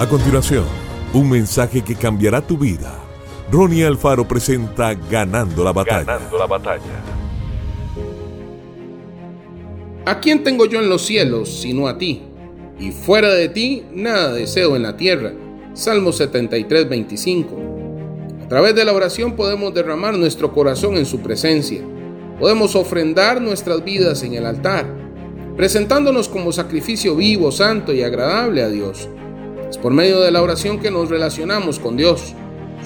A continuación, un mensaje que cambiará tu vida. Ronnie Alfaro presenta Ganando la batalla. Ganando la batalla. ¿A quién tengo yo en los cielos sino a ti? Y fuera de ti nada deseo en la tierra. Salmo 73, 25. A través de la oración podemos derramar nuestro corazón en su presencia. Podemos ofrendar nuestras vidas en el altar, presentándonos como sacrificio vivo, santo y agradable a Dios. Es por medio de la oración que nos relacionamos con Dios.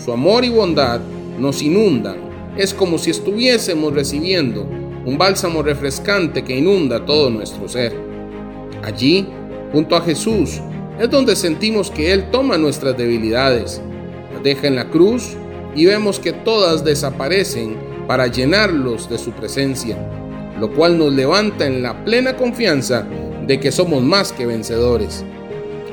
Su amor y bondad nos inundan. Es como si estuviésemos recibiendo un bálsamo refrescante que inunda todo nuestro ser. Allí, junto a Jesús, es donde sentimos que Él toma nuestras debilidades, las deja en la cruz y vemos que todas desaparecen para llenarlos de su presencia, lo cual nos levanta en la plena confianza de que somos más que vencedores.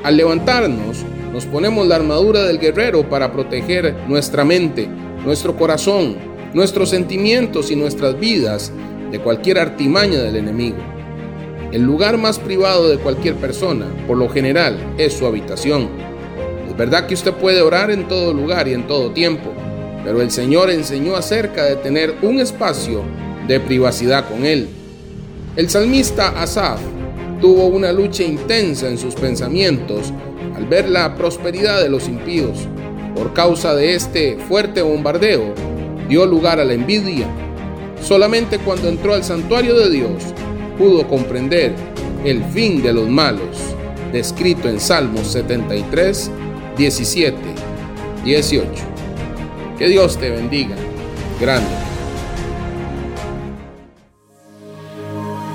Al levantarnos, nos ponemos la armadura del guerrero para proteger nuestra mente, nuestro corazón, nuestros sentimientos y nuestras vidas de cualquier artimaña del enemigo. El lugar más privado de cualquier persona, por lo general, es su habitación. Es verdad que usted puede orar en todo lugar y en todo tiempo, pero el Señor enseñó acerca de tener un espacio de privacidad con Él. El salmista Asaf tuvo una lucha intensa en sus pensamientos al ver la prosperidad de los impíos. Por causa de este fuerte bombardeo, dio lugar a la envidia. Solamente cuando entró al santuario de Dios pudo comprender el fin de los malos, descrito en Salmos 73, 17, 18. Que Dios te bendiga. Grande.